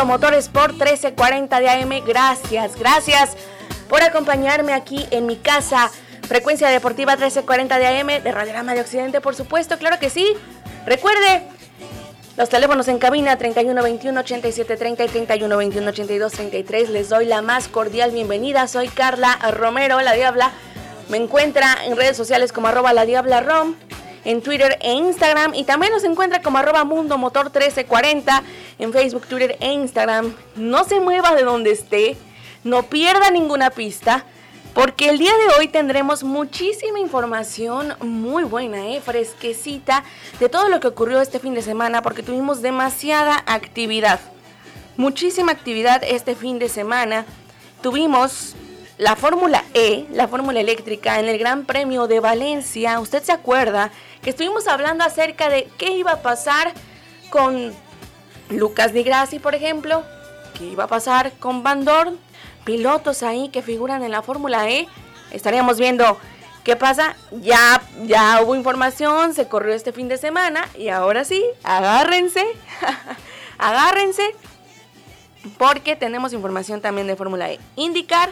Mundo Motor Sport 1340 de AM. Gracias, gracias por acompañarme aquí en mi casa. Frecuencia Deportiva 1340 de AM de Radiograma de Occidente, por supuesto, claro que sí. Recuerde, los teléfonos en cabina 3121 8730 y 3121 8233. Les doy la más cordial bienvenida. Soy Carla Romero, la Diabla. Me encuentra en redes sociales como arroba la Diabla Rom en Twitter e Instagram y también nos encuentra como arroba Mundo Motor 1340 en Facebook, Twitter e Instagram. No se mueva de donde esté, no pierda ninguna pista. Porque el día de hoy tendremos muchísima información muy buena, ¿eh? fresquecita, de todo lo que ocurrió este fin de semana, porque tuvimos demasiada actividad. Muchísima actividad este fin de semana. Tuvimos la Fórmula E, la Fórmula Eléctrica, en el Gran Premio de Valencia. Usted se acuerda que estuvimos hablando acerca de qué iba a pasar con Lucas Di Grassi, por ejemplo, qué iba a pasar con Van Dorn, pilotos ahí que figuran en la Fórmula E. Estaríamos viendo qué pasa. Ya, ya hubo información, se corrió este fin de semana y ahora sí, agárrense, agárrense, porque tenemos información también de Fórmula E. Indicar,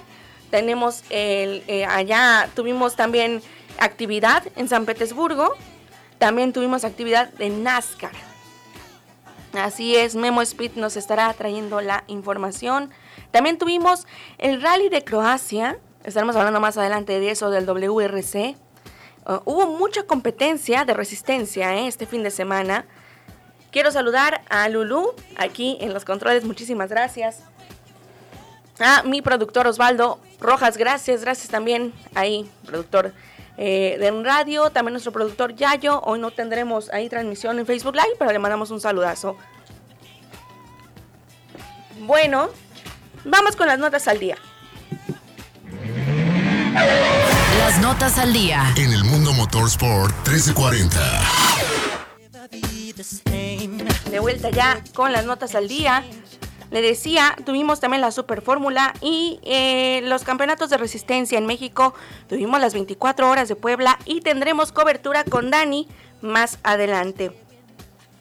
tenemos el, eh, allá tuvimos también actividad en San Petersburgo, también tuvimos actividad de NASCAR. Así es, Memo Speed nos estará trayendo la información. También tuvimos el rally de Croacia, estaremos hablando más adelante de eso, del WRC. Uh, hubo mucha competencia de resistencia ¿eh? este fin de semana. Quiero saludar a Lulu aquí en los controles, muchísimas gracias. A mi productor Osvaldo Rojas, gracias, gracias también ahí, productor eh, de radio, también nuestro productor Yayo. Hoy no tendremos ahí transmisión en Facebook Live, pero le mandamos un saludazo. Bueno, vamos con las notas al día. Las notas al día. En el mundo motorsport 1340. De vuelta ya con las notas al día. Le decía, tuvimos también la Super Fórmula y eh, los campeonatos de resistencia en México. Tuvimos las 24 horas de Puebla y tendremos cobertura con Dani más adelante.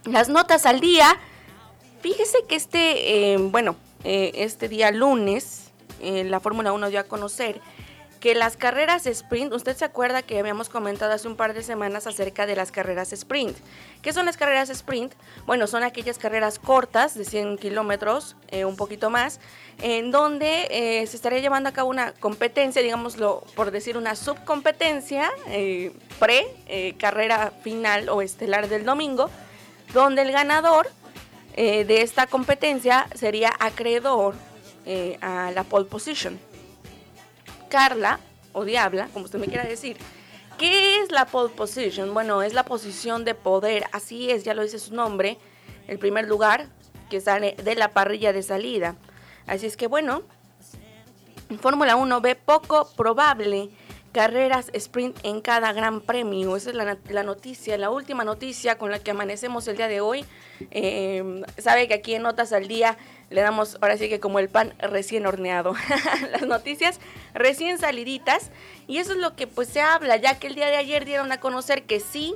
Las notas al día. Fíjese que este, eh, bueno, eh, este día lunes, la Fórmula 1 dio a conocer que las carreras sprint, usted se acuerda que habíamos comentado hace un par de semanas acerca de las carreras sprint. ¿Qué son las carreras sprint? Bueno, son aquellas carreras cortas de 100 kilómetros, eh, un poquito más, en donde eh, se estaría llevando a cabo una competencia, digámoslo por decir una subcompetencia eh, pre carrera final o estelar del domingo, donde el ganador de esta competencia sería acreedor a la pole position. Carla, o Diabla, como usted me quiera decir, ¿qué es la pole position? Bueno, es la posición de poder, así es, ya lo dice su nombre, el primer lugar que sale de la parrilla de salida. Así es que bueno, Fórmula 1 ve poco probable carreras sprint en cada gran premio. Esa es la, noticia, la última noticia con la que amanecemos el día de hoy. Eh, sabe que aquí en Notas al Día le damos ahora sí que como el pan recién horneado. Las noticias recién saliditas. Y eso es lo que pues se habla, ya que el día de ayer dieron a conocer que sí,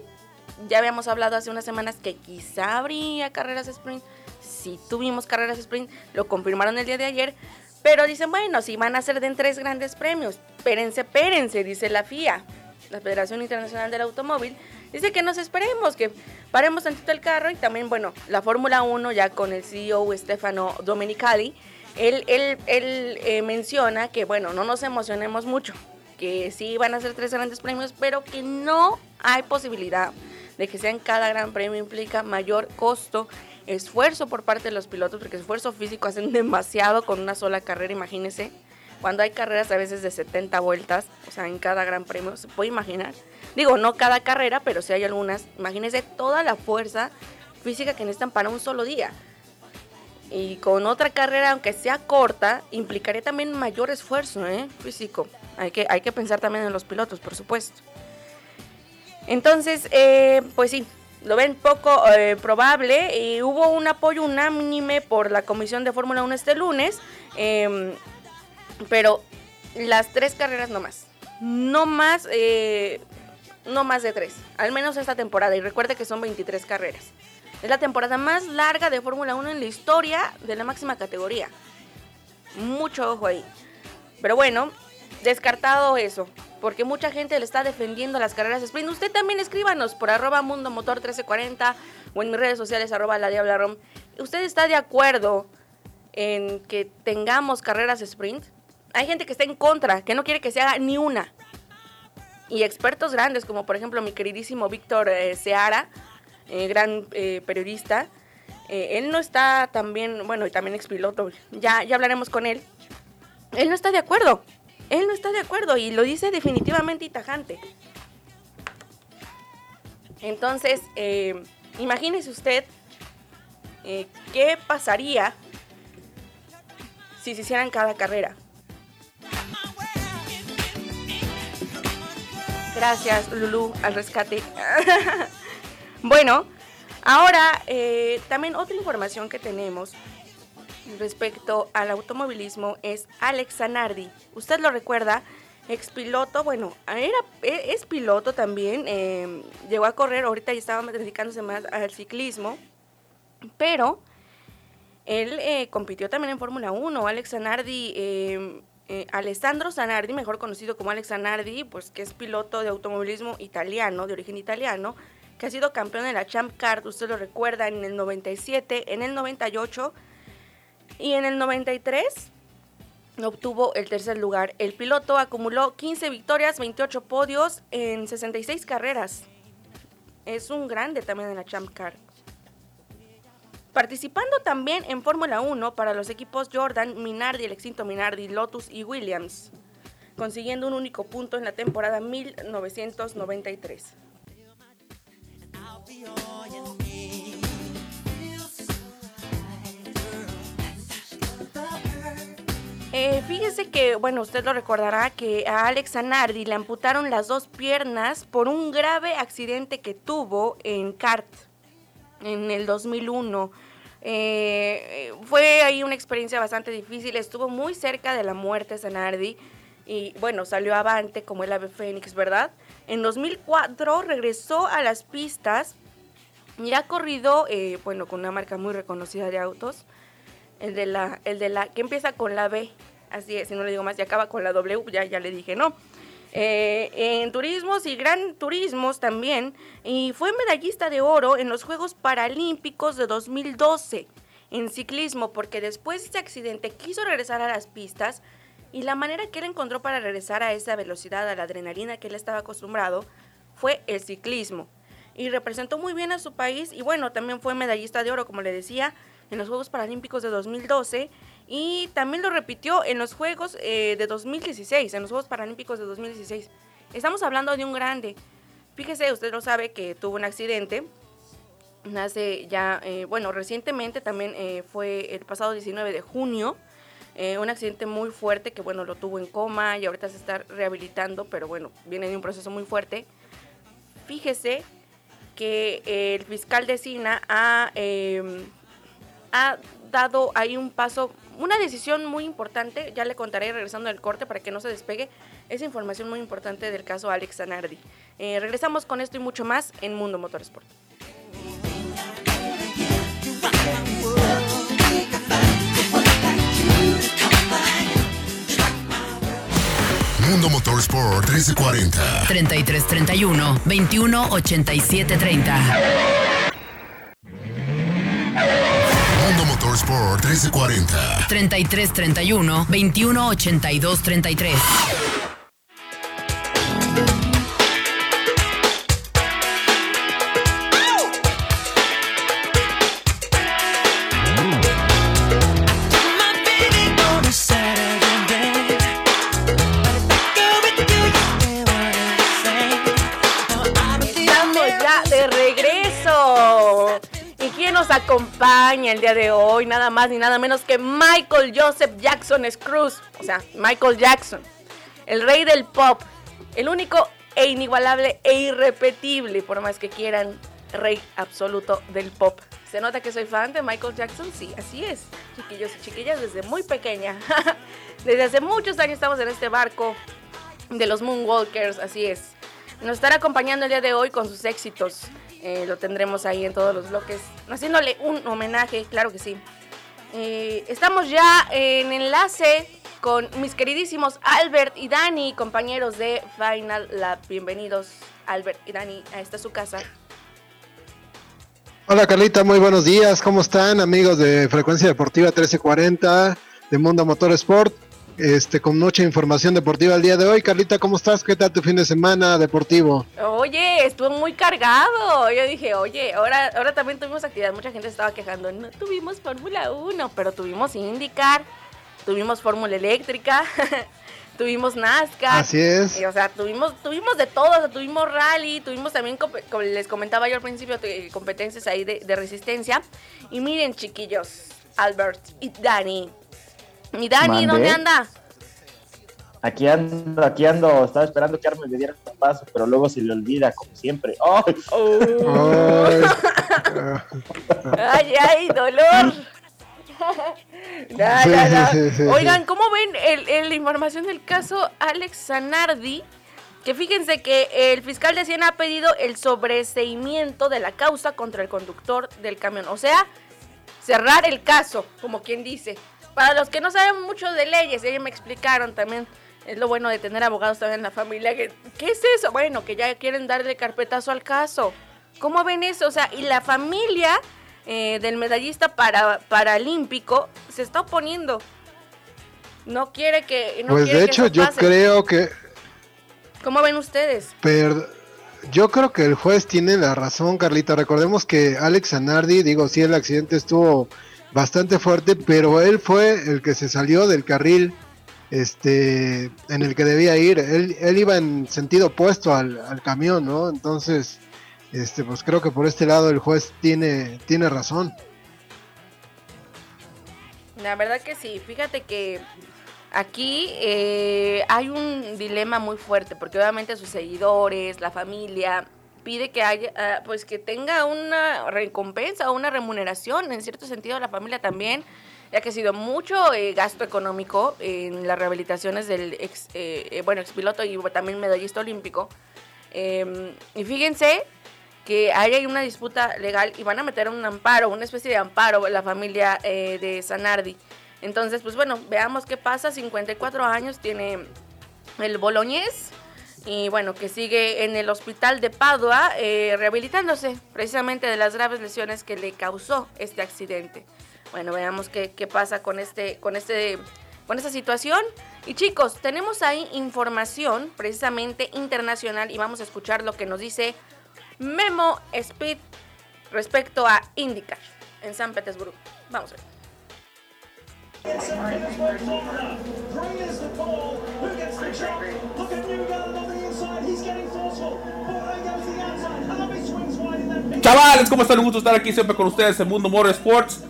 ya habíamos hablado hace unas semanas que quizá habría carreras sprint. Sí tuvimos carreras sprint, lo confirmaron el día de ayer. Pero dicen, bueno, si van a ser de tres grandes premios. Espérense, espérense, dice la FIA, la Federación Internacional del Automóvil Dice que nos esperemos, que paremos tantito el carro y también, bueno, la Fórmula 1 ya con el CEO Stefano Domenicali, él, él, él eh, menciona que, bueno, no nos emocionemos mucho, que sí van a ser tres grandes premios, pero que no hay posibilidad de que sean cada gran premio implica mayor costo, esfuerzo por parte de los pilotos, porque esfuerzo físico hacen demasiado con una sola carrera, imagínense. Cuando hay carreras a veces de 70 vueltas, o sea, en cada gran premio, ¿se puede imaginar? Digo, no cada carrera, pero sí hay algunas. Imagínense toda la fuerza física que necesitan para un solo día. Y con otra carrera, aunque sea corta, implicaría también mayor esfuerzo ¿eh? físico. Hay que, hay que pensar también en los pilotos, por supuesto. Entonces, eh, pues sí, lo ven poco eh, probable. Y hubo un apoyo unánime por la Comisión de Fórmula 1 este lunes. Em, pero las tres carreras no más. No más eh, no más de tres, al menos esta temporada. Y recuerde que son 23 carreras. Es la temporada más larga de Fórmula 1 en la historia de la máxima categoría. Mucho ojo ahí. Pero bueno, descartado eso. Porque mucha gente le está defendiendo las carreras sprint. Usted también escríbanos por arroba mundo motor 1340 o en mis redes sociales arroba la diabla rom. ¿Usted está de acuerdo en que tengamos carreras sprint? Hay gente que está en contra, que no quiere que se haga ni una y expertos grandes, como por ejemplo mi queridísimo Víctor eh, Seara, eh, gran eh, periodista. él no está también, bueno, y también expiloto, ya, ya hablaremos con él. Él no está de acuerdo, él no está de acuerdo y lo dice definitivamente y tajante. Entonces, imagínese usted qué pasaría si se hicieran cada carrera. Gracias, Lulu, al rescate. bueno, ahora eh, también otra información que tenemos respecto al automovilismo es Alex Zanardi. Usted lo recuerda, ex piloto, bueno, era, e, es piloto también, eh, llegó a correr, ahorita ya estaba dedicándose más al ciclismo, pero él eh, compitió también en Fórmula 1. Alex Zanardi eh, Alessandro Zanardi, mejor conocido como Alex Zanardi, pues que es piloto de automovilismo italiano, de origen italiano, que ha sido campeón de la Champ Car, usted lo recuerda, en el 97, en el 98 y en el 93 obtuvo el tercer lugar. El piloto acumuló 15 victorias, 28 podios en 66 carreras. Es un grande también en la Champ Car. Participando también en Fórmula 1 para los equipos Jordan, Minardi, el extinto Minardi, Lotus y Williams, consiguiendo un único punto en la temporada 1993. Eh, fíjese que, bueno, usted lo recordará que a Alex Anardi le amputaron las dos piernas por un grave accidente que tuvo en kart en el 2001. Eh, fue ahí una experiencia bastante difícil, estuvo muy cerca de la muerte Zanardi y bueno, salió avante como el ave fénix, ¿verdad? En 2004 regresó a las pistas y ha corrido, eh, bueno, con una marca muy reconocida de autos, el de la, el de la, que empieza con la B, así es, si no le digo más, ya acaba con la W, ya, ya le dije no. Eh, en turismos y gran turismos también, y fue medallista de oro en los Juegos Paralímpicos de 2012 en ciclismo, porque después de ese accidente quiso regresar a las pistas y la manera que él encontró para regresar a esa velocidad, a la adrenalina que él estaba acostumbrado, fue el ciclismo. Y representó muy bien a su país y bueno, también fue medallista de oro, como le decía, en los Juegos Paralímpicos de 2012 y también lo repitió en los Juegos eh, de 2016, en los Juegos Paralímpicos de 2016. Estamos hablando de un grande. Fíjese, usted lo sabe que tuvo un accidente. Nace ya, eh, bueno, recientemente también eh, fue el pasado 19 de junio. un accidente muy fuerte que, bueno, lo tuvo en coma y ahorita se está rehabilitando, pero bueno, viene de un proceso muy fuerte. Fíjese que el fiscal de Sina ha, ha dado ahí un paso una decisión muy importante, ya le contaré regresando del corte para que no se despegue, esa información muy importante del caso Alex Zanardi. Eh, regresamos con esto y mucho más en Mundo Motorsport. Mundo Motorsport 1340 3331 218730 Motorsport 1340. 3331 2182 33. Acompaña el día de hoy nada más ni nada menos que Michael Joseph Jackson Scruz, o sea, Michael Jackson, el rey del pop, el único e inigualable e irrepetible, por más que quieran, rey absoluto del pop. ¿Se nota que soy fan de Michael Jackson? Sí, así es. Chiquillos y chiquillas, desde muy pequeña. desde hace muchos años estamos en este barco de los Moonwalkers, así es. Nos estará acompañando el día de hoy con sus éxitos. Eh, lo tendremos ahí en todos los bloques, haciéndole un homenaje, claro que sí. Eh, estamos ya en enlace con mis queridísimos Albert y Dani, compañeros de Final Lab. Bienvenidos, Albert y Dani, a esta su casa. Hola Carlita, muy buenos días. ¿Cómo están amigos de Frecuencia Deportiva 1340 de Mundo Motorsport? Este, con mucha información deportiva el día de hoy. Carlita, ¿cómo estás? ¿Qué tal tu fin de semana deportivo? Oye, estuvo muy cargado. Yo dije, oye, ahora, ahora también tuvimos actividad. Mucha gente estaba quejando, no tuvimos Fórmula 1, pero tuvimos IndyCar, tuvimos Fórmula Eléctrica. tuvimos NASCAR. Así es. o sea, tuvimos, tuvimos de todo, tuvimos rally, tuvimos también, como les comentaba yo al principio, competencias ahí de, de resistencia. Y miren, chiquillos, Albert y Dani, mi Dani, ¿dónde anda? Aquí ando, aquí ando. Estaba esperando que Armin me diera un paso, pero luego se le olvida, como siempre. ¡Ay! ¡Ay, ay, dolor! Oigan, ¿cómo ven la información del caso Alex Zanardi? Que fíjense que el fiscal de Siena ha pedido el sobreseimiento de la causa contra el conductor del camión. O sea, cerrar el caso, como quien dice. Para los que no saben mucho de leyes, ellos me explicaron también. Es lo bueno de tener abogados también en la familia. ¿Qué es eso? Bueno, que ya quieren darle carpetazo al caso. ¿Cómo ven eso? O sea, y la familia eh, del medallista para, paralímpico se está oponiendo. No quiere que. pues de hecho, yo creo que. ¿Cómo ven ustedes? Pero yo creo que el juez tiene la razón, Carlita. Recordemos que Alex Anardi, digo, sí, el accidente estuvo bastante fuerte, pero él fue el que se salió del carril este en el que debía ir. Él, él iba en sentido opuesto al, camión, ¿no? Entonces, este, pues creo que por este lado el juez tiene, tiene razón. La verdad que sí, fíjate que aquí eh, hay un dilema muy fuerte, porque obviamente sus seguidores, la familia, pide que haya, ah, pues que tenga una recompensa o una remuneración, en cierto sentido la familia también, ya que ha sido mucho eh, gasto económico en las rehabilitaciones del ex, eh, eh, bueno, expiloto y también medallista olímpico. Em, y fíjense que hay una disputa legal y van a meter un amparo, una especie de amparo la familia de Sanardi. Entonces, pues bueno, veamos qué pasa. 54 años tiene el boloñés y bueno, que sigue en el hospital de Padua eh, rehabilitándose precisamente de las graves lesiones que le causó este accidente. Bueno, veamos qué, qué pasa con este, con este, con esta situación. Y chicos, tenemos ahí información precisamente internacional y vamos a escuchar lo que nos dice Memo Speed respecto a IndyCar en San Petersburgo. Vamos a ver. Chavales, ¿cómo están? Un gusto estar aquí siempre con ustedes en Mundo Motorsports.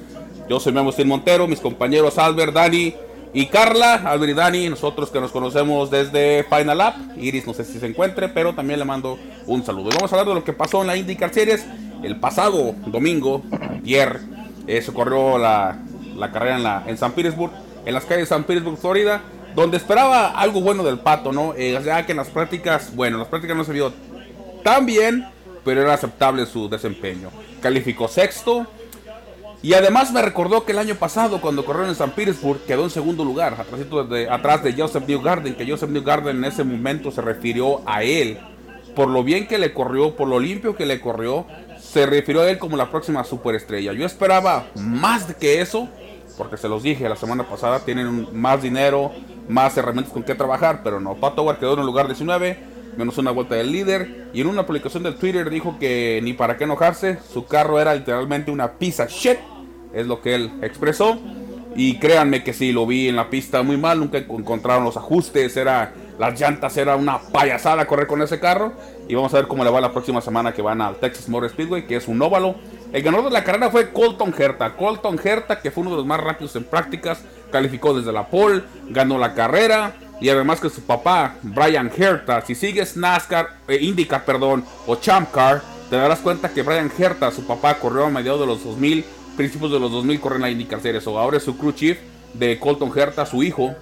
Yo soy Memo Montero, mis compañeros Albert, Dani y Carla. Albert y Dani, nosotros que nos conocemos desde Final Lap. Iris no sé si se encuentre, pero también le mando un saludo. Y vamos a hablar de lo que pasó en la IndyCar Series el pasado domingo, ayer. Eh, se corrió la, la carrera en, la, en San Petersburg, en las calles de San Petersburg, Florida, donde esperaba algo bueno del pato, ¿no? Eh, ya que en las prácticas, bueno, las prácticas no se vio tan bien, pero era aceptable su desempeño. Calificó sexto. Y además me recordó que el año pasado, cuando corrió en San Petersburg, quedó en segundo lugar, atrás de, atrás de Joseph Newgarden, que Joseph Newgarden en ese momento se refirió a él por lo bien que le corrió, por lo limpio que le corrió, se refirió a él como la próxima superestrella. Yo esperaba más que eso, porque se los dije la semana pasada, tienen más dinero, más herramientas con que trabajar, pero no. Pato Howard quedó en el lugar 19, menos una vuelta del líder, y en una publicación del Twitter dijo que ni para qué enojarse, su carro era literalmente una pizza shit, es lo que él expresó. Y créanme que sí, lo vi en la pista muy mal, nunca encontraron los ajustes, era las llantas, era una payasada correr con ese carro. Y vamos a ver cómo le va la próxima semana que van al Texas Motor Speedway, que es un óvalo. El ganador de la carrera fue Colton Herta. Colton Herta, que fue uno de los más rápidos en prácticas, calificó desde la pole, ganó la carrera. Y además que su papá, Brian Herta, si sigues NASCAR, eh, IndyCar, perdón, o Champ Car, te darás cuenta que Brian Herta, su papá, corrió a mediados de los 2000 principios de los 2000 corren la IndyCar Series. O ahora es su crew chief de Colton Herta, su hijo,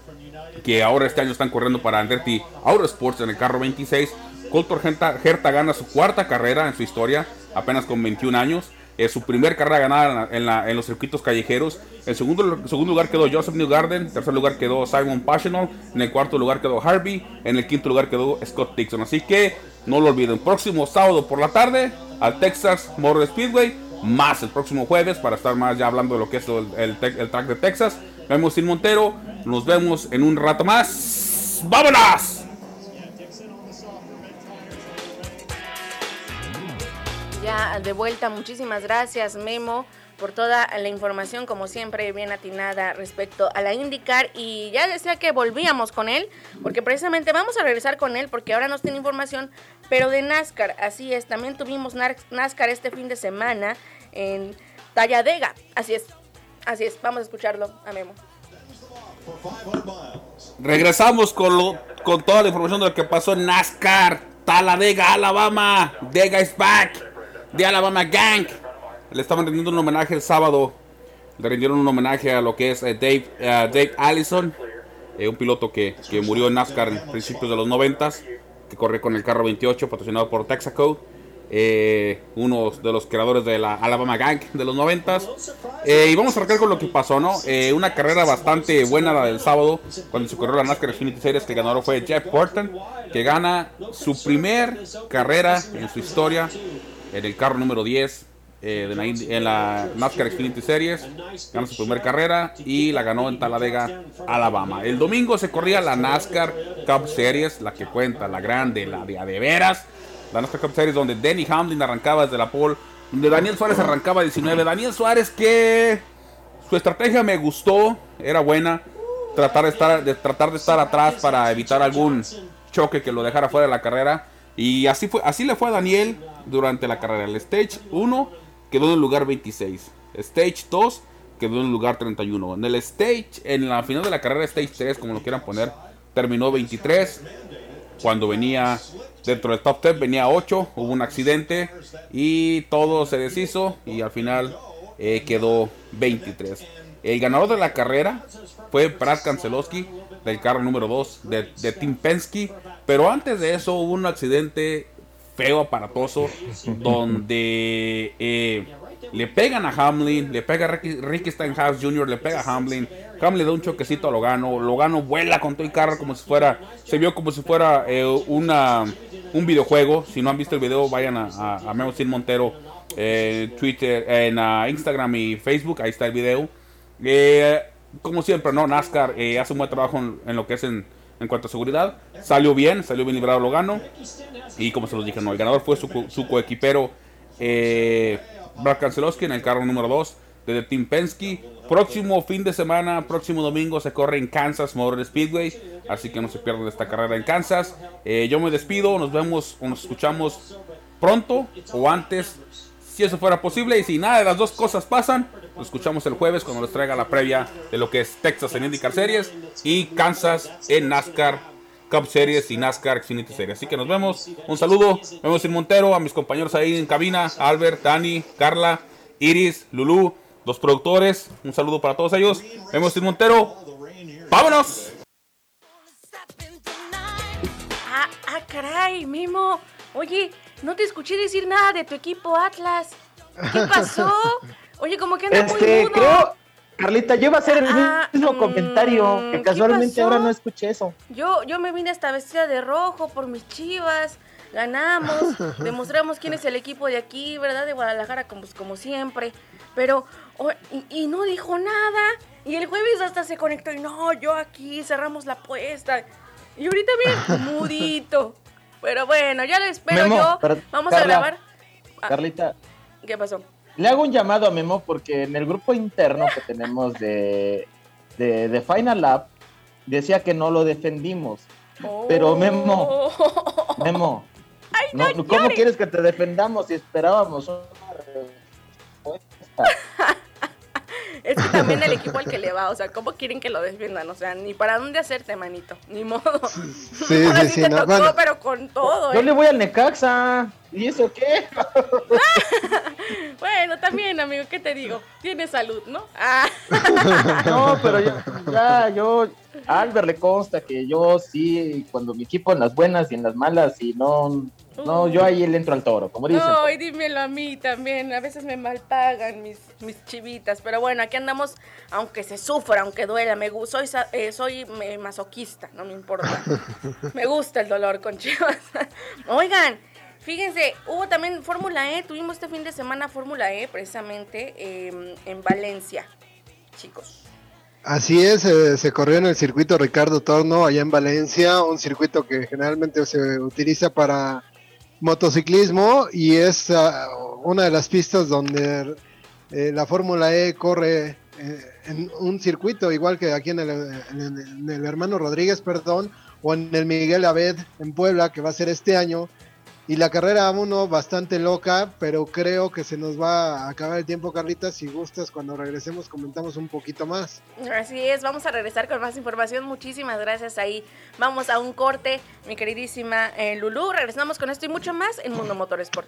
que ahora este año están corriendo para Andretti Autosports en el carro 26. Colton Herta, gana su cuarta carrera en su historia, apenas con 21 años. Es su primer carrera ganada en, los circuitos callejeros. En segundo, segundo lugar quedó Joseph Newgarden. En tercer lugar quedó Simon Pagenaud. En el cuarto lugar quedó Harvey. En el quinto lugar quedó Scott Dixon. Así que no lo olviden. Próximo sábado por la tarde al Texas Motor Speedway más el próximo jueves para estar más ya hablando de lo que es el, el, track de Texas. Vemos sin Montero, nos vemos en un rato más. ¡Vámonos! De vuelta, muchísimas gracias Memo por toda la información, como siempre, bien atinada respecto a la IndyCar. Y ya decía que volvíamos con él, porque precisamente vamos a regresar con él, porque ahora nos tiene información, pero de NASCAR. Así es, también tuvimos NASCAR este fin de semana en Talladega. Así es, así es, vamos a escucharlo a Memo. Regresamos con, lo, con toda la información de lo que pasó en NASCAR. Talladega, Alabama. Dega is back. De Alabama Gang. Le estaban rindiendo un homenaje el sábado. Le rindieron un homenaje a lo que es eh, Dave, uh, Dave Allison, eh, un piloto que, que, murió en NASCAR en principios de los 90 que corre con el carro 28 patrocinado por Texaco. Eh, uno de los creadores de la Alabama Gang de los 90 y vamos a arrancar con lo que pasó, ¿no? una carrera bastante buena la del sábado, cuando se corrió la NASCAR Xfinity Series, que ganador fue Jeff Burton, que gana su primer carrera en su historia en el carro número 10 eh, en la NASCAR Xfinity Series, ganó su primera carrera y la ganó en Talladega, Alabama. El domingo se corría la NASCAR Cup Series, la que cuenta, la grande, la de, de veras, la NASCAR Cup Series donde Denny Hamlin arrancaba desde la pole, donde Daniel Suárez arrancaba 19. Daniel Suárez que su estrategia me gustó, era buena, tratar de estar, de, tratar de estar atrás para evitar algún choque que lo dejara fuera de la carrera. Y así, fue, así le fue a Daniel durante la carrera. El Stage 1 quedó en el lugar 26. Stage 2 quedó en el lugar 31. En el Stage, en la final de la carrera Stage 3, como lo quieran poner, terminó 23. Cuando venía dentro del top 10 venía 8, hubo un accidente y todo se deshizo y al final eh, quedó 23. El ganador de la carrera fue Brad Kanselowski del carro número 2 de, de Team Penske, pero antes de eso hubo un accidente feo, aparatoso, donde eh, le pegan a Hamlin, le pega a Ricky, Jr., le pega a Hamlin. Hamlin da un choquecito a Logano. Logano vuela con todo el carro como si fuera, se vio como si fuera eh, una, un videojuego. Si no han visto el video, vayan a, a, Sin Montero, eh, Twitter, en uh, Instagram y Facebook. Ahí está el video. Como siempre, ¿no? NASCAR hace un buen trabajo en, en lo que es en, en, cuanto a seguridad. Salió bien, salió bien librado Logano. Y como se los dije, no, el ganador fue su, su coequipero. Eh, Brad Kanselowski en el carro número 2 de Team Penske. Próximo fin de semana, próximo domingo se corre en Kansas Motor Speedway. Así que no se pierdan esta carrera en Kansas. Eh, yo me despido, nos vemos nos escuchamos pronto o antes, si eso fuera posible. Y si nada de las dos cosas pasan, nos escuchamos el jueves cuando les traiga la previa de lo que es Texas en IndyCar Series y Kansas en NASCAR Cup Series y NASCAR Xfinity Series. Así que nos vemos. Un saludo. Vemos en Montero, a mis compañeros ahí en cabina, Albert, Dani, Carla, Iris, Lulu, los productores. Un saludo para todos ellos. Vemos en Montero. ¡Vámonos! Ah, ah, caray, Mimo. Oye, no te escuché decir nada de tu equipo Atlas. ¿Qué pasó? Oye, como que anda este, muy mudo. Creo, Carlita, yo iba a hacer el ah, mismo mmm, comentario, que casualmente ahora no escuché eso. Yo, yo me vine hasta vestida de rojo por mis chivas, ganamos, demostramos quién es el equipo de aquí, ¿verdad? De Guadalajara, como, como siempre. Pero, oh, y, y, no dijo nada. Y el jueves hasta se conectó y no, yo aquí cerramos la apuesta. Y ahorita bien, mudito. Pero bueno, ya lo espero Memo, yo. Vamos Carla, a grabar. Ah, Carlita. ¿Qué pasó? Le hago un llamado a Memo porque en el grupo interno que tenemos de, de, de Final Lab decía que no lo defendimos. Oh. Pero Memo, Memo, Ay, no, no ¿cómo llores. quieres que te defendamos si esperábamos una respuesta? Es que también el equipo al que le va, o sea, ¿cómo quieren que lo defiendan? O sea, ni para dónde hacerte, manito, ni modo. Sí, Ahora sí, sí sí, te no, tocó, bueno. pero con todo, Yo ¿eh? le voy al Necaxa. ¿Y eso qué? Bueno, también, amigo, ¿qué te digo? Tienes salud, ¿no? Ah. No, pero yo, ya, yo, a Albert le consta que yo sí, cuando mi equipo en las buenas y en las malas, y no, no, yo ahí le entro al toro, como dicen. No, y dímelo a mí también. A veces me malpagan mis, mis chivitas. Pero bueno, aquí andamos, aunque se sufra, aunque duela. Me soy, eh, soy masoquista, no me importa. me gusta el dolor con chivas. Oigan, fíjense, hubo también Fórmula E. Tuvimos este fin de semana Fórmula E, precisamente eh, en Valencia, chicos. Así es, eh, se corrió en el circuito Ricardo Torno allá en Valencia, un circuito que generalmente se utiliza para motociclismo y es ah, una de las pistas donde eh, la Fórmula E corre eh, en un circuito igual que aquí en el, en el- en el hermano Rodríguez, perdón, o en el Miguel Abed en Puebla, que va a ser este año. Y la carrera 1 bastante loca, pero creo que se nos va a acabar el tiempo, Carlita. Si gustas, cuando regresemos comentamos un poquito más. Así es, vamos a regresar con más información. Muchísimas gracias ahí. Vamos a un corte, mi queridísima eh, Lulu. Regresamos con esto y mucho más en Mundo Motorsport.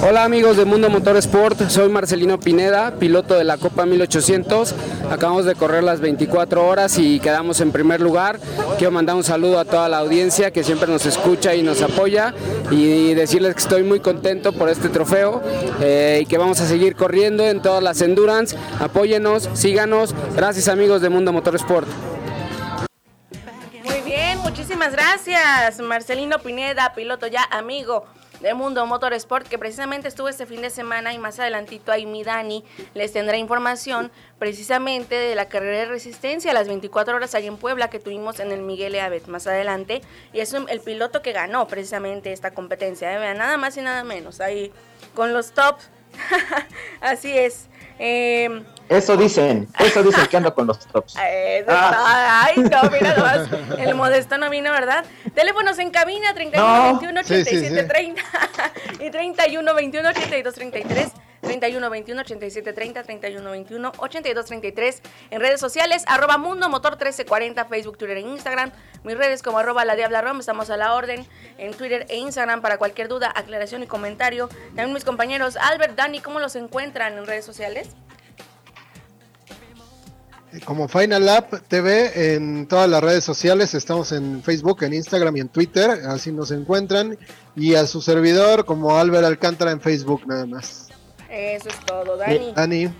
Hola amigos de Mundo Motorsport, soy Marcelino Pineda, piloto de la Copa 1800. Acabamos de correr las 24 horas y quedamos en primer lugar. Quiero mandar un saludo a toda la audiencia que siempre nos escucha y nos apoya y decirles que estoy muy contento por este trofeo eh, y que vamos a seguir corriendo en todas las endurance. Apóyenos, síganos. Gracias amigos de Mundo Motorsport. Muy bien, muchísimas gracias, Marcelino Pineda, piloto ya amigo de Mundo Motorsport, que precisamente estuvo este fin de semana y más adelantito ahí mi Dani les tendrá información precisamente de la carrera de resistencia a las 24 horas allá en Puebla que tuvimos en el Miguel Eabet más adelante y es el piloto que ganó precisamente esta competencia, ¿eh? Nada más y nada menos, ahí con los top Así es. Eh, eso dicen, eso dicen que ando con los tops. Ah. Ay, no, mira nomás. El modesto no vino, ¿verdad? Teléfonos en cabina 31 21 87 30 y 31 21 82 33. 31 21 87 30 31 21 82 33 en redes sociales arroba mundo motor 1340 Facebook Twitter e Instagram mis redes como arroba la diabla rom estamos a la orden en Twitter e Instagram para cualquier duda aclaración y comentario también mis compañeros Albert Dani cómo los encuentran en redes sociales como Final Lab TV en todas las redes sociales, estamos en Facebook, en Instagram y en Twitter, así nos encuentran. Y a su servidor como Albert Alcántara en Facebook nada más. Eso es todo, Dani. Dani.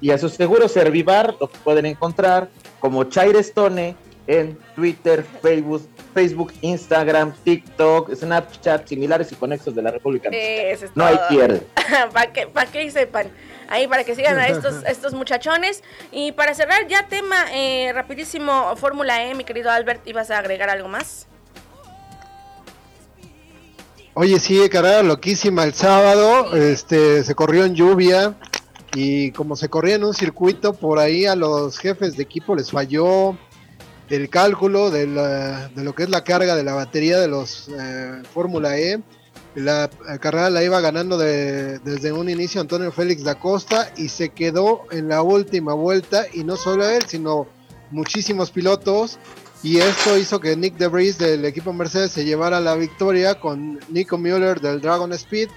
Y a, su seguro Servivar lo pueden encontrar como Chaire Stone en Twitter, Facebook, Facebook, Instagram, TikTok, Snapchat, similares y conexos de la República no hay pierde. para que, para que sepan ahí para que sigan a estos, estos muchachones. Y para cerrar ya tema eh, rapidísimo, Fórmula E, mi querido Albert, ¿ibas a agregar algo más? Oye, sí, carrera loquísima el sábado, este, se corrió en lluvia y como se corría en un circuito, por ahí a los jefes de equipo les falló el cálculo de, de lo que es la carga de la batería de los eh, Fórmula E. La carrera la iba ganando desde un inicio Antonio Félix da Costa y se quedó en la última vuelta y no solo él, sino muchísimos pilotos y esto hizo que Nick DeVries del equipo Mercedes se llevara la victoria con Nico Müller del Dragon Speed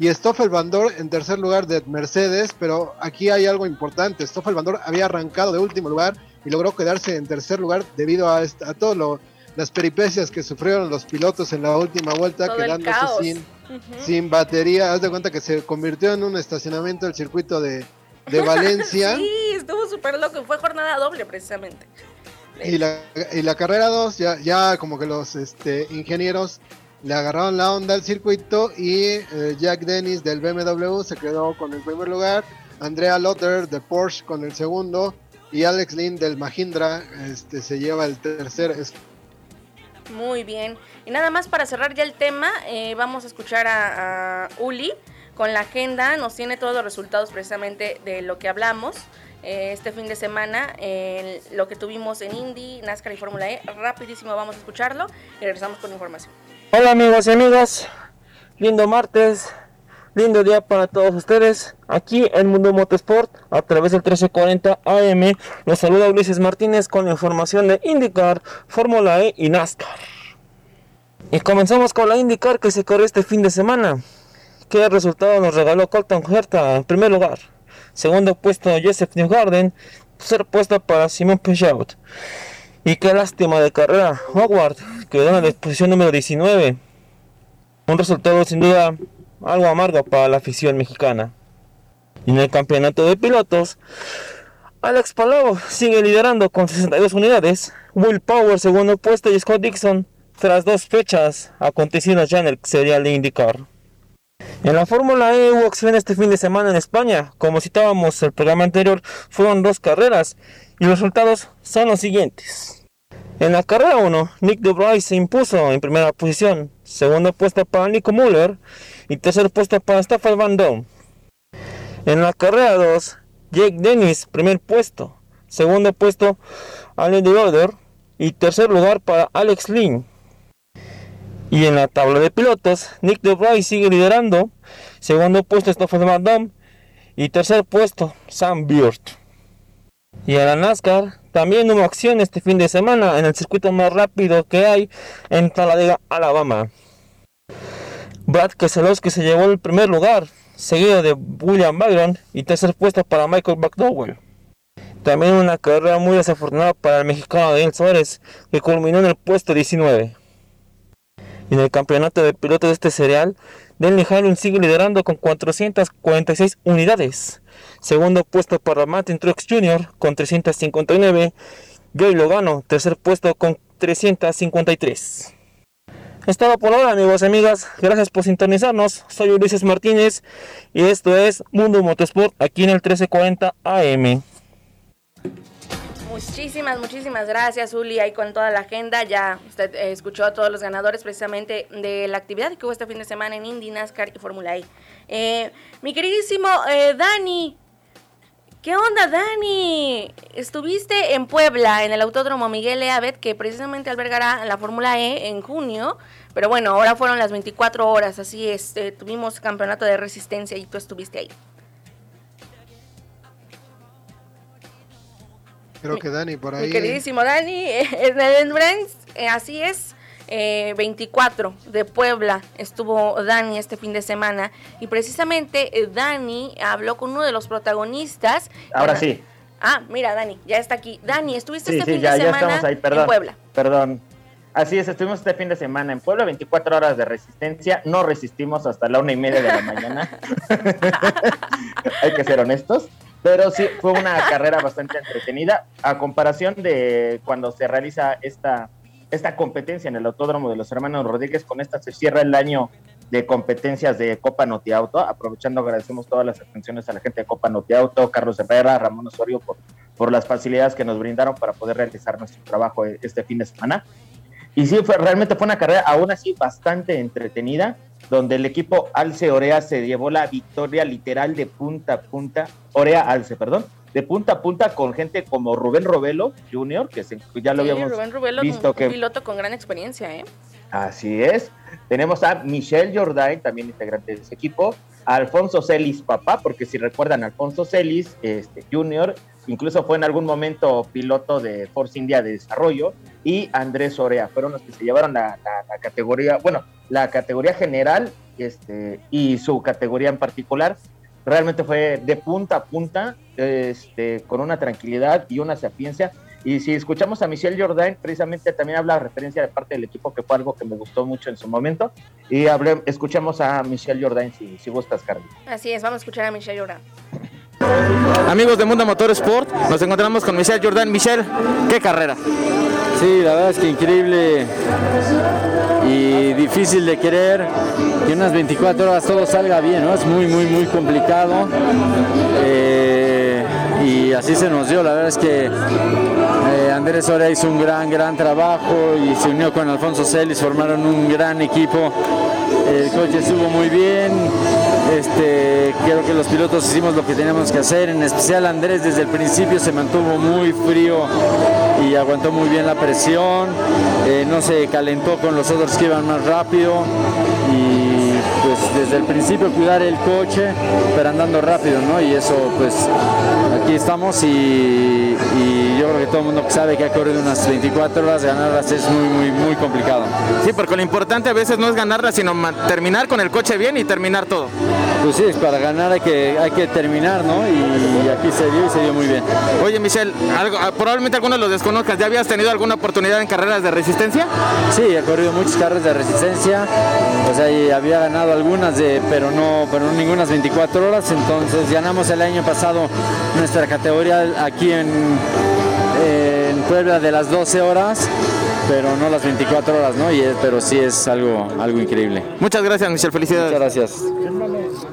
y Stoffel Bandor en tercer lugar de Mercedes, pero aquí hay algo importante, Stoffel Bandor había arrancado de último lugar y logró quedarse en tercer lugar debido a, a todo lo las peripecias que sufrieron los pilotos en la última vuelta, quedándose sin, sin batería. Haz de cuenta que se convirtió en un estacionamiento del circuito de, Valencia. sí, estuvo súper loco, fue jornada doble precisamente. Y la, y la carrera 2, ya, ya como que los este, ingenieros le agarraron la onda al circuito y eh, Jack Dennis del BMW se quedó con el primer lugar, Andrea Lotter de Porsche con el segundo y Alex Lynn del Mahindra este, se lleva el tercer muy bien. Y nada más para cerrar ya el tema, eh, vamos a escuchar a, Uli con la agenda. Nos tiene todos los resultados precisamente de lo que hablamos eh, este fin de semana, lo que tuvimos en Indy, NASCAR y Fórmula E. Rapidísimo vamos a escucharlo y regresamos con información. Hola amigos y amigas, lindo martes, lindo día para todos ustedes. Aquí en Mundo Motorsport, a través del 1340 AM, los saluda Ulises Martínez con la información de IndyCar, Fórmula E y NASCAR. Y comenzamos con la IndyCar que se corrió este fin de semana. ¿Qué resultado nos regaló Colton Herta en primer lugar? Segundo puesto Joseph Newgarden. Tercer puesto para Simon Peugeot. Y qué lástima de carrera. Howard quedó en la disposición número 19. Un resultado sin duda algo amargo para la afición mexicana. Y en el campeonato de pilotos, Alex Palou sigue liderando con 62 unidades. Will Power segundo puesto y Scott Dixon tras dos fechas acontecidas ya en el serial de IndyCar. En la Fórmula E hubo acción este fin de semana en España. Como citábamos el programa anterior, fueron dos carreras y los resultados son los siguientes. En la carrera 1, Nick DeVries se impuso en primera posición, segundo puesto para Nico Muller y tercer puesto para Staffel Van Dorn. En la carrera 2, Jake Dennis, primer puesto. Segundo puesto, Allen de Y tercer lugar para Alex Lynn. Y en la tabla de pilotos, Nick DeVry sigue liderando. Segundo puesto, Stoffel Van Y tercer puesto, Sam Burt. Y en la NASCAR también hubo acción este fin de semana en el circuito más rápido que hay en Talladega, Alabama. Brad Keselowski se llevó el primer lugar seguido de William Byron y tercer puesto para Michael McDowell. También una carrera muy desafortunada para el mexicano Daniel Suárez, que culminó en el puesto 19. En el campeonato de pilotos de este serial, Denny Hamlin sigue liderando con 446 unidades. Segundo puesto para Martin Truex Jr. con 359. Joey Logano, tercer puesto con 353. Es todo por ahora, amigos y amigas. Gracias por sintonizarnos. Soy Ulises Martínez y esto es Mundo Motorsport aquí en el 1340 AM. Muchísimas, muchísimas gracias, Uli, ahí con toda la agenda. Ya usted eh, escuchó a todos los ganadores precisamente de la actividad que hubo este fin de semana en Indy, NASCAR y Fórmula E. Eh, mi queridísimo eh, Dani, ¿qué onda, Dani? Estuviste en Puebla, en el Autódromo Miguel Eabet, que precisamente albergará la Fórmula E en junio. Pero bueno, ahora fueron las 24 horas, así es. tuvimos campeonato de resistencia y tú estuviste ahí. Creo que Dani por ahí. Mi queridísimo Dani, en el Endurance, eh, así es. 24 eh, de Puebla estuvo Dani este fin de semana y precisamente eh, Dani habló con uno de los protagonistas. Ahora sí. Ah, mira Dani, ya está aquí. Dani, estuviste este fin de semana en Puebla. Perdón. Así es, estuvimos este fin de semana en Puebla, 24 horas de resistencia, no resistimos hasta la una y media de la mañana. Hay que ser honestos. Pero sí, fue una carrera bastante entretenida a comparación de cuando se realiza esta, esta competencia en el Autódromo de los Hermanos Rodríguez. Con esta se cierra el año de competencias de Copa Noti Auto. Aprovechando, agradecemos todas las atenciones a la gente de Copa Noti Auto, Carlos Herrera, Ramón Osorio, por, por las facilidades que nos brindaron para poder realizar nuestro trabajo este fin de semana. Y sí, fue, realmente fue una carrera aún así bastante entretenida donde el equipo Alce Orea se llevó la victoria literal de punta a punta, Orea Alce, perdón, de punta a punta con gente como Rubén Robelo Jr., que ya lo habíamos visto que... Un piloto con gran experiencia, ¿eh? Así es. Tenemos a Michelle Jordain, también integrante de ese equipo, a Alfonso Celis, papá, porque si recuerdan, Alfonso Celis este, Jr., incluso fue en algún momento piloto de Force India de desarrollo, y Andrés Orea, fueron los que se llevaron la categoría, bueno, la categoría general este, y su categoría en particular. Realmente fue de punta a punta, este, con una tranquilidad y una sapiencia. Y si escuchamos a Michelle Jordain, precisamente también habla referencia de parte del equipo, que fue algo que me gustó mucho en su momento. Y hablé, escuchamos a Michelle Jordain, si, si gustas, Carlos. Así es, vamos a escuchar a Michelle Jordain. Amigos de Mundo Motor Sport, nos encontramos con Michelle Jordan. Michelle, ¿qué carrera? Sí, la verdad es que increíble y difícil de querer que unas 24 horas todo salga bien, ¿no? Es muy, muy, muy complicado. Eh, y así se nos dio, la verdad es que eh, Andrés Orea hizo un gran, gran trabajo y se unió con Alfonso Celis, formaron un gran equipo. El coche estuvo muy bien, este, creo que los pilotos hicimos lo que teníamos que hacer, en especial Andrés desde el principio se mantuvo muy frío y aguantó muy bien la presión, eh, no se calentó con los otros que iban más rápido pues desde el principio cuidar el coche, pero andando rápido, ¿no? Y eso pues aquí estamos y, yo creo que todo el mundo sabe que ha corrido unas 24 horas, ganarlas es muy, muy, muy complicado. Sí, porque lo importante a veces no es ganarlas, sino terminar con el coche bien y terminar todo. Pues sí, para ganar hay que, hay que terminar, ¿no? Y, aquí se dio y se dio muy bien. Oye, Michelle, algo, ah, probablemente algunos los desconozcas. ¿Ya habías tenido alguna oportunidad en carreras de resistencia? Sí, he corrido muchas carreras de resistencia. Pues ahí había ganado algunas, de, pero no, pero no ninguna 24 horas. Entonces ganamos el año pasado nuestra categoría aquí en, en Puebla de las 12 horas pero no las 24 horas, ¿no? Y pero sí es algo, algo increíble. Muchas gracias, Michelle. Felicidades. Muchas gracias.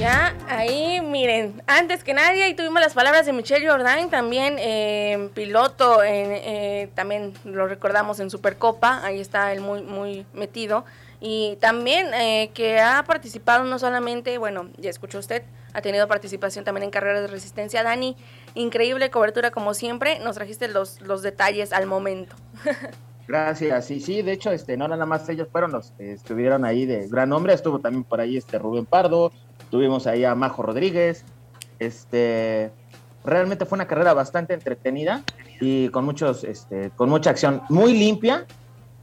Ya, ahí miren, antes que nadie, ahí tuvimos las palabras de Michelle Jordain, también eh, piloto, eh, también lo recordamos en Supercopa, ahí está él muy, muy metido. Y también eh, que ha participado no solamente, bueno, ya escuchó usted, ha tenido participación también en carreras de resistencia. Dani, increíble cobertura como siempre, nos trajiste los, los detalles al momento. Gracias, sí, sí, de hecho, este, no nada más ellos fueron los que estuvieron ahí de gran nombre, estuvo también por ahí este Rubén Pardo, tuvimos ahí a Majo Rodríguez, este, realmente fue una carrera bastante entretenida y con muchos, este, con mucha acción, muy limpia,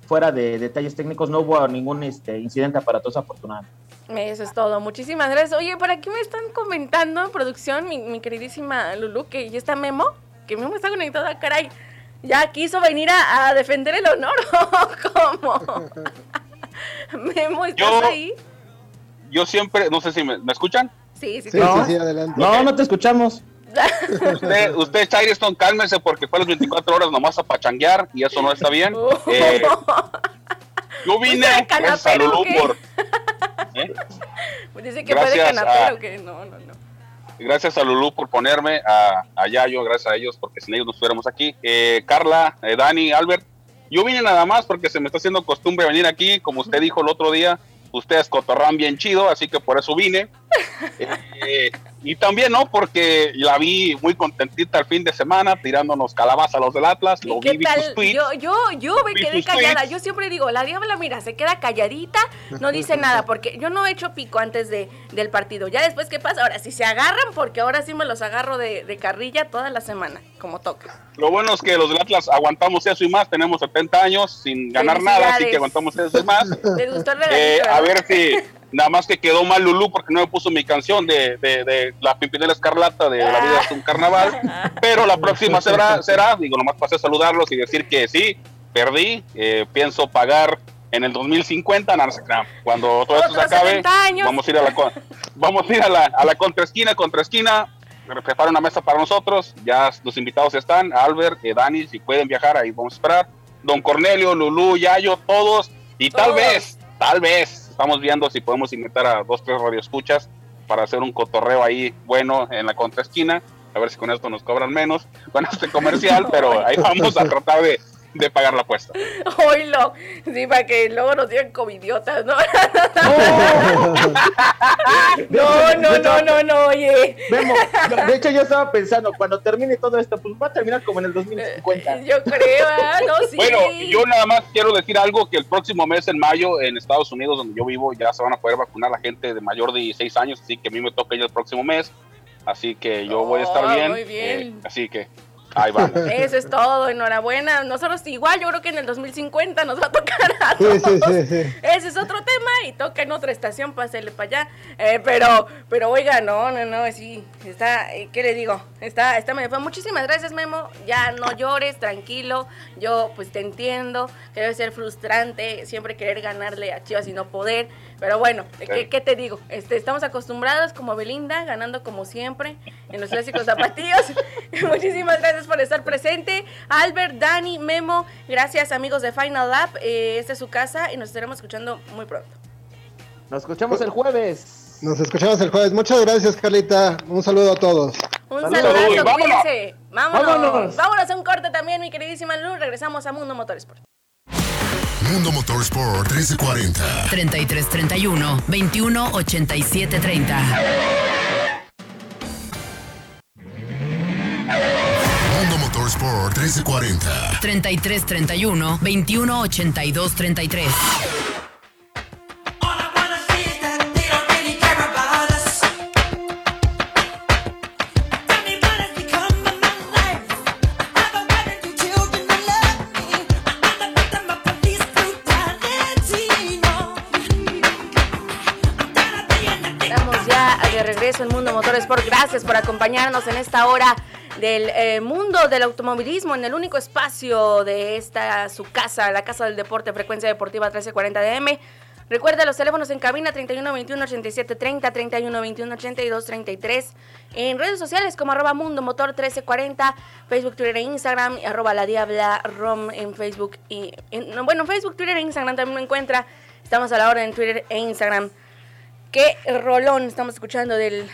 fuera de detalles técnicos, no hubo ningún este, incidente aparatoso afortunadamente. Eso es todo. Muchísimas gracias. Oye, ¿por aquí me están comentando en producción mi, queridísima Lulu que ya está Memo? Que Memo está conectada, ah, caray. Ya quiso venir a, defender el honor. ¿Cómo? Memo, ¿estás ahí? Yo siempre, no sé si me, escuchan. Sí, sí, sí. No, adelante. no, no te escuchamos. usted, usted Charleston, cálmese porque fue las 24 horas nomás a pachanguear y eso no está bien. Eh, yo vine a Lulú por... ¿Eh? Pues dice que fue de canapero, que no, no, no. Gracias a Lulú por ponerme, a, a Yayo, gracias a ellos, porque sin ellos no estuviéramos aquí. Eh, Carla, eh, Dani, Albert, yo vine nada más porque se me está haciendo costumbre venir aquí, como usted dijo el otro día, ustedes cotorran bien chido, así que por eso vine. Eh, y también, ¿no? Porque la vi muy contentita el fin de semana, tirándonos calabaza a los del Atlas. Lo vi, ¿Qué tal? Yo, yo, yo me quedé callada. Yo siempre digo, la diabla, mira, se queda calladita, no dice nada, porque yo no he hecho pico antes de, del partido. Ya después, ¿qué pasa? Ahora, si se agarran, porque ahora sí me los agarro de, de carrilla toda la semana, como toca. Lo bueno es que los del Atlas aguantamos eso y más. Tenemos 70 años sin ganar nada, así que aguantamos eso y más. ¿Les gustó el eh, A ver si Nada más que quedó mal Lulú porque no me puso mi canción de, de, de La Pimpinela Escarlata de La vida es un carnaval. Pero la próxima será, será digo, nomás pasé a saludarlos y decir que sí, perdí. Eh, pienso pagar en el 2050, cuando todo esto se acabe, vamos a ir a la, vamos a ir a la, a la contraesquina, contraesquina, prepara una mesa para nosotros, ya los invitados están, Albert, eh, Dani, si pueden viajar, ahí vamos a esperar, Don Cornelio, Lulú, Yayo, todos, y tal vez, tal vez, estamos viendo si podemos invitar a dos, tres radioescuchas para hacer un cotorreo ahí bueno en la contraesquina. A ver si con esto nos cobran menos con este comercial, pero ahí vamos a tratar de, de pagar la apuesta. Oílo, sí, para que luego nos digan covidiotas, ¿no? No, no, no, no, no, oye. de hecho, yo estaba pensando, cuando termine todo esto, pues va a terminar como en el 2050. Eh, yo creo, ¿ah? no, sí. Bueno, yo nada más quiero decir algo, que el próximo mes, en mayo, en Estados Unidos, donde yo vivo, ya se van a poder vacunar la gente de mayor de 16 años, así que a mí me toca ya el próximo mes. Así que yo voy a estar Oh, bien. muy bien. eh, así que ahí vamos. Eso es todo, enhorabuena. Nosotros igual, yo creo que en el 2050 nos va a tocar a todos. sí, sí, sí. Ese es otro tema y toca en otra estación, pásele para allá. Eh, pero, pero oiga, no, no, no, sí, está, eh, ¿qué le digo? Está, está medio feo. Muchísimas gracias, Memo. Ya no llores, tranquilo. Yo, pues te entiendo que debe ser frustrante siempre querer ganarle a Chivas y no poder. Pero bueno, ¿qué, qué te digo? Este, estamos acostumbrados como Belinda, ganando como siempre en los clásicos zapatillos. Muchísimas gracias por estar presente. Albert, Dani, Memo, gracias amigos de Final Lab. Eh, esta es su casa y nos estaremos escuchando muy pronto. Nos escuchamos el jueves. Nos escuchamos el jueves. Muchas gracias, Carlita. Un saludo a todos. Un saludazo, Uy, vámonos. cuídense. Vámonos. Vámonos. Vámonos a un corte también, mi queridísima Luz. Regresamos a Mundo Motorsport. Mundo Motorsport 1340. 3331 21 87 30. Mundo Motorsport 1340. 3331 21 regreso en Mundo Motorsport. Gracias por acompañarnos en esta hora del eh, mundo del automovilismo, en el único espacio de esta su casa, la Casa del Deporte, Frecuencia Deportiva 1340 DM. Recuerda los teléfonos en cabina 31 21 87 30, 31 21 82 33. En redes sociales como arroba Mundo Motor 1340, Facebook, Twitter e Instagram, arroba la Diabla Rom en Facebook. y en- no, Bueno, en Facebook, Twitter e Instagram también me encuentra. Estamos a la hora en Twitter e Instagram. Qué rolón estamos escuchando del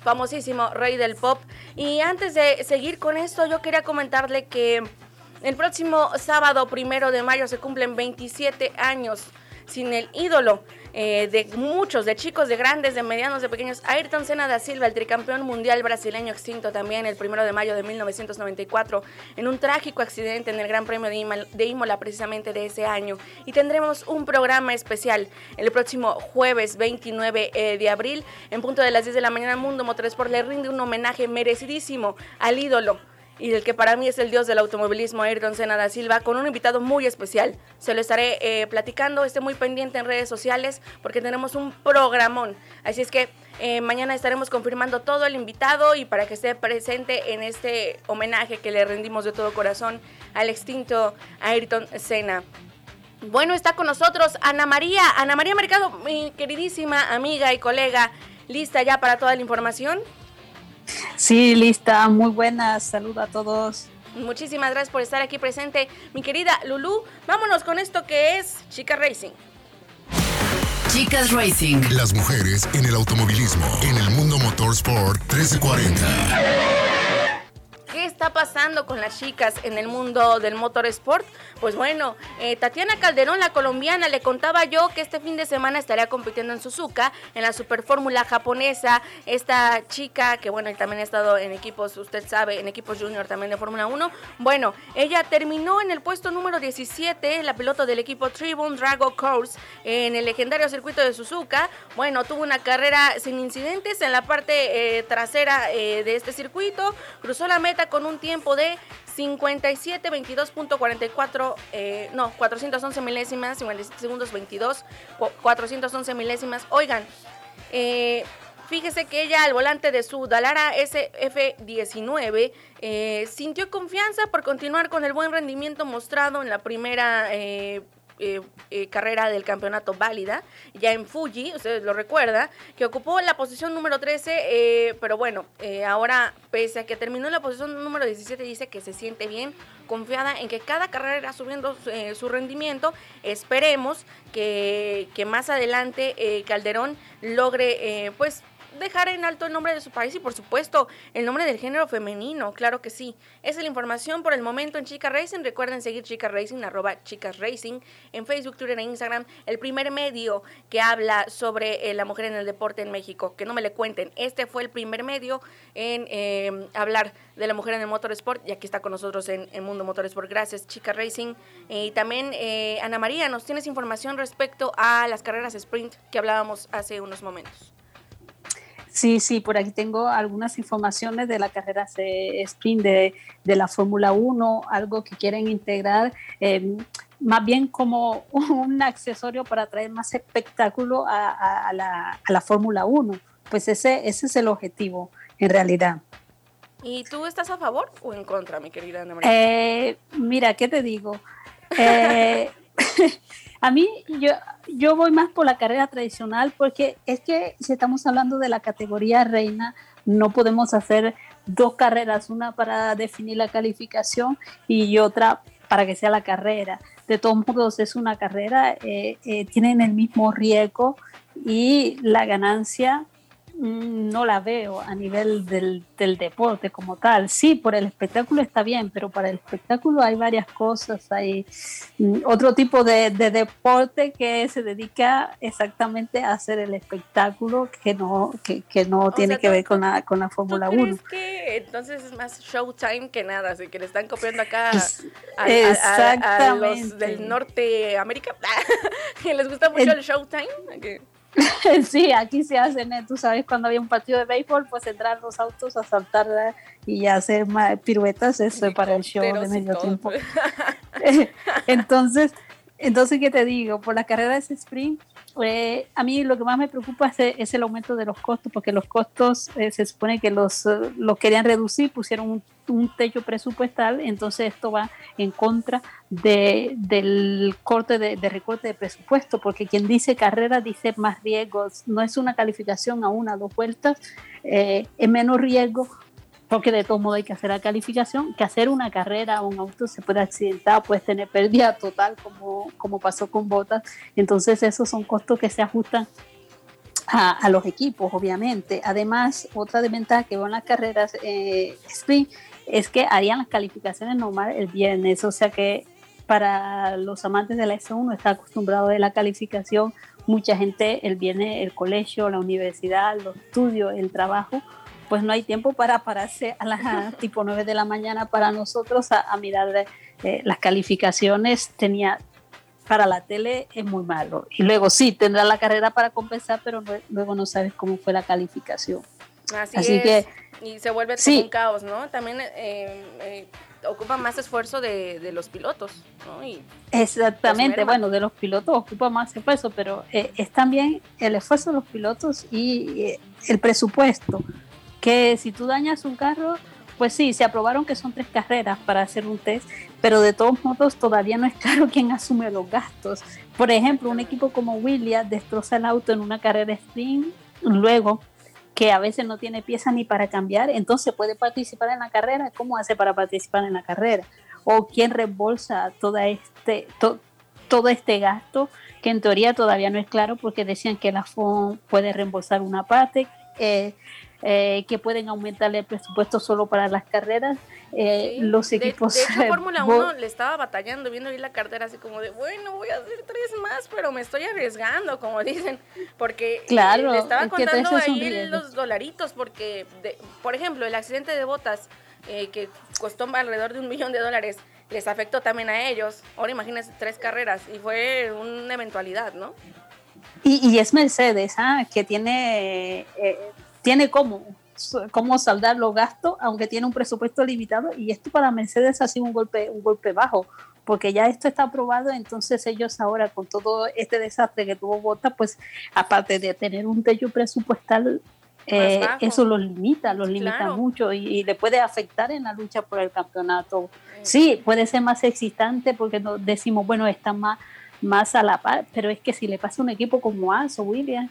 famosísimo rey del pop. Y antes de seguir con esto, yo quería comentarle que el próximo sábado primero de mayo se cumplen 27 años sin el ídolo eh, de muchos, de chicos, de grandes, de medianos, de pequeños. Ayrton Senna da Silva, el tricampeón mundial brasileño extinto también el primero de mayo de 1994 en un trágico accidente en el Gran Premio de Imola, de Imola precisamente de ese año. Y tendremos un programa especial el próximo jueves 29 eh, de abril en punto de las 10 de la mañana. Mundo Motorsport le rinde un homenaje merecidísimo al ídolo y del que para mí es el dios del automovilismo, Ayrton Senna da Silva, con un invitado muy especial. Se lo estaré eh, platicando, esté muy pendiente en redes sociales porque tenemos un programón. Así es que eh, mañana estaremos confirmando todo el invitado y para que esté presente en este homenaje que le rendimos de todo corazón al extinto Ayrton Senna. Bueno, está con nosotros Ana María, Ana María Mercado, mi queridísima amiga y colega, lista ya para toda la información. Sí, lista, muy buenas, saludo a todos. Muchísimas gracias por estar aquí presente, mi querida Lulu. Vámonos con esto que es Chica Racing. Chicas Racing. Las mujeres en el automovilismo, en el mundo motorsport 1340. ¿Qué está pasando con las chicas en el mundo del motorsport? Pues bueno, eh, Tatiana Calderón, la colombiana, le contaba yo que este fin de semana estaría compitiendo en Suzuka, en la Superfórmula japonesa. Esta chica, que bueno, también ha estado en equipos, usted sabe, en equipos junior también de Fórmula 1. Bueno, ella terminó en el puesto número 17, la piloto del equipo Tribune Drago Course, en el legendario circuito de Suzuka. Bueno, tuvo una carrera sin incidentes en la parte eh, trasera eh, de este circuito, cruzó la meta con un tiempo de 57 22.44 eh, no 411 milésimas 57 segundos 22 411 milésimas. Oigan eh, Fíjese que ella al volante de su Dalara SF19 eh, sintió confianza por continuar con el buen rendimiento mostrado en la primera eh, eh, carrera del campeonato válida, ya en Fuji, usted lo recuerda, que ocupó la posición número 13, eh, pero bueno, ahora pese a que terminó en la posición número 17, dice que se siente bien, confiada en que cada carrera irá subiendo su rendimiento. Esperemos que, que más adelante Calderón logre, pues, dejar en alto el nombre de su país y por supuesto el nombre del género femenino, claro que sí. Esa es la información por el momento en Chica Racing. Recuerden seguir Chica Racing, arroba Chicas Racing, en Facebook, Twitter e Instagram, el primer medio que habla sobre eh, la mujer en el deporte en México. Que no me le cuenten, este fue el primer medio en eh, hablar de la mujer en el motorsport y aquí está con nosotros en el Mundo Motorsport. Gracias, Chica Racing. y también, eh, Ana María, ¿nos tienes información respecto a las carreras sprint que hablábamos hace unos momentos? Sí, sí, por aquí tengo algunas informaciones de la carrera sprint de, de la Fórmula 1, algo que quieren integrar. Eh, más bien como un accesorio para traer más espectáculo a, la, a la Fórmula 1. Pues ese, ese es el objetivo, en realidad. ¿Y tú estás a favor o en contra, mi querida Ana María? Eh, mira, ¿qué te digo? Eh, A mí, yo, yo voy más por la carrera tradicional porque es que si estamos hablando de la categoría reina, no podemos hacer dos carreras, una para definir la calificación y otra para que sea la carrera. De todos modos, es una carrera, eh, eh, tienen el mismo riesgo y la ganancia no la veo a nivel del, deporte como tal. Sí, por el espectáculo está bien, pero para el espectáculo hay varias cosas. Hay mm, otro tipo de, deporte que se dedica exactamente a hacer el espectáculo que no, que, no tiene que ver con la, con la Fórmula 1. que entonces es más showtime que nada? Así que le están copiando acá a, los del norte América. que les gusta mucho el, showtime. sí, aquí se hacen, ¿eh? tú sabes, cuando había un partido de béisbol, pues entrar los autos a saltar ¿eh? y hacer piruetas, eso es para el show de medio tiempo. entonces, entonces, ¿qué te digo? Por la carrera de ese sprint, eh, a mí lo que más me preocupa es, el aumento de los costos, porque los costos eh, se supone que los, eh, los querían reducir, pusieron un, techo presupuestal, entonces esto va en contra de, del corte de, recorte de presupuesto, porque quien dice carrera dice más riesgos, no es una calificación a una dos vueltas, es menos riesgo porque de todo modo hay que hacer la calificación, que hacer una carrera o un auto se puede accidentar, puedes tener pérdida total como, como pasó con botas, entonces esos son costos que se ajustan a, los equipos, obviamente. Además, otra desventaja que en las carreras eh, sprint es que harían las calificaciones normales el viernes, o sea que para los amantes de la S1 está acostumbrado de la calificación, mucha gente el viernes el colegio, la universidad, los estudios, el trabajo, pues no hay tiempo para pararse a las tipo 9 de la mañana para nosotros a, mirar eh, las calificaciones. Tenía para la tele es muy malo. Y luego sí, tendrá la carrera para compensar, pero luego no sabes cómo fue la calificación. Así, que... Y se vuelve un caos, ¿no? También eh, eh, ocupa más esfuerzo de, los pilotos, ¿no? Exactamente, bueno, de los pilotos ocupa más esfuerzo, pero es también el esfuerzo de los pilotos y el presupuesto que si tú dañas un carro, pues sí, se aprobaron que son tres carreras para hacer un test, pero de todos modos todavía no es claro quién asume los gastos. Por ejemplo, un equipo como Williams destroza el auto en una carrera sprint, luego que a veces no tiene piezas ni para cambiar, entonces puede participar en la carrera. ¿Cómo hace para participar en la carrera? O quién reembolsa toda este, todo este gasto, que en teoría todavía no es claro porque decían que la FON puede reembolsar una parte, eh, eh, que pueden aumentar el presupuesto solo para las carreras. Eh, los equipos. De, hecho, Fórmula 1 le estaba batallando, viendo ahí la cartera, así como de, bueno, voy a hacer tres más, pero me estoy arriesgando, como dicen, porque claro, le estaban contando ahí los dolaritos, porque, por ejemplo, el accidente de botas, que costó alrededor de un millón de dólares, les afectó también a ellos. Ahora imagínense tres carreras y fue una eventualidad, ¿no? Y, es Mercedes, ¿ah? que tiene, eh, tiene cómo, cómo saldar los gastos, aunque tiene un presupuesto limitado. Y esto para Mercedes ha sido un golpe, un golpe bajo, porque ya esto está aprobado. Entonces, ellos ahora, con todo este desastre que tuvo Bota, pues aparte de tener un techo presupuestal eh, eso los limita, los limita mucho y, le puede afectar en la lucha por el campeonato. Sí, puede ser más existente porque nos decimos, bueno, está más, más a la par, pero es que si le pasa a un equipo como AS o William.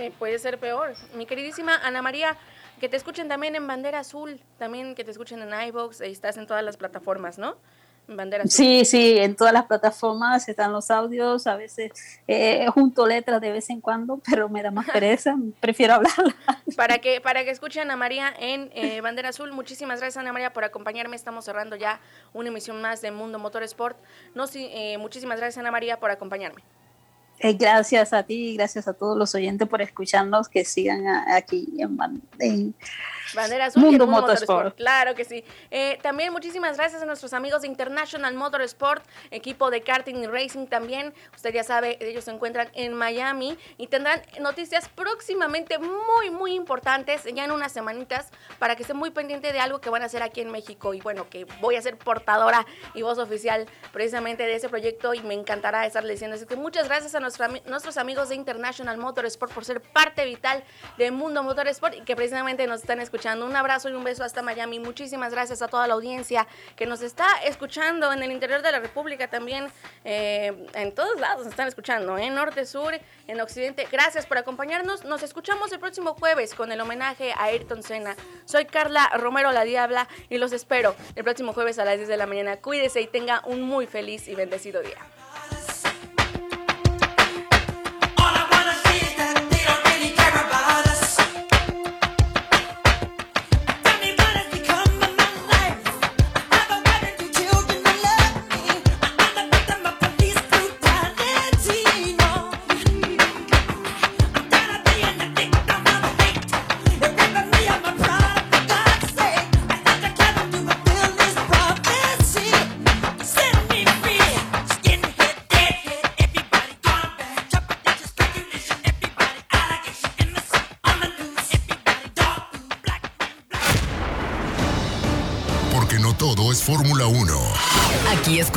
Eh, puede ser peor. Mi queridísima Ana María, que te escuchen también en Bandera Azul, también que te escuchen en iVoox, ahí estás en todas las plataformas, ¿no? Sí, sí, en todas las plataformas están los audios, a veces eh, junto letras de vez en cuando, pero me da más pereza, prefiero hablar. Para que, para que escuchen a María en eh, Bandera Azul, muchísimas gracias Ana María por acompañarme, estamos cerrando ya una emisión más de Mundo Motorsport. No, sí, eh, muchísimas gracias Ana María por acompañarme. Eh, gracias a ti y gracias a todos los oyentes por escucharnos, que sigan aquí en, en Bandera Azul Mundo, Motorsport. Claro que sí. Eh, también muchísimas gracias a nuestros amigos de International Motorsport, equipo de karting y racing también. Usted ya sabe, ellos se encuentran en Miami y tendrán noticias próximamente muy, muy importantes, ya en unas semanitas, para que esté muy pendiente de algo que van a hacer aquí en México. Y bueno, que voy a ser portadora y voz oficial precisamente de ese proyecto y me encantará estarle diciendo. Así que muchas gracias a nuestros amigos de International Motorsport por ser parte vital de Mundo Motorsport y que precisamente nos están escuchando un abrazo y un beso hasta Miami. Muchísimas gracias a toda la audiencia que nos está escuchando en el interior de la República también. Eh, en todos lados están escuchando, en norte, sur, en occidente. Gracias por acompañarnos. Nos escuchamos el próximo jueves con el homenaje a Ayrton Senna. Soy Carla Romero la Diabla y los espero el próximo jueves a las 10 de la mañana. Cuídese y tenga un muy feliz y bendecido día.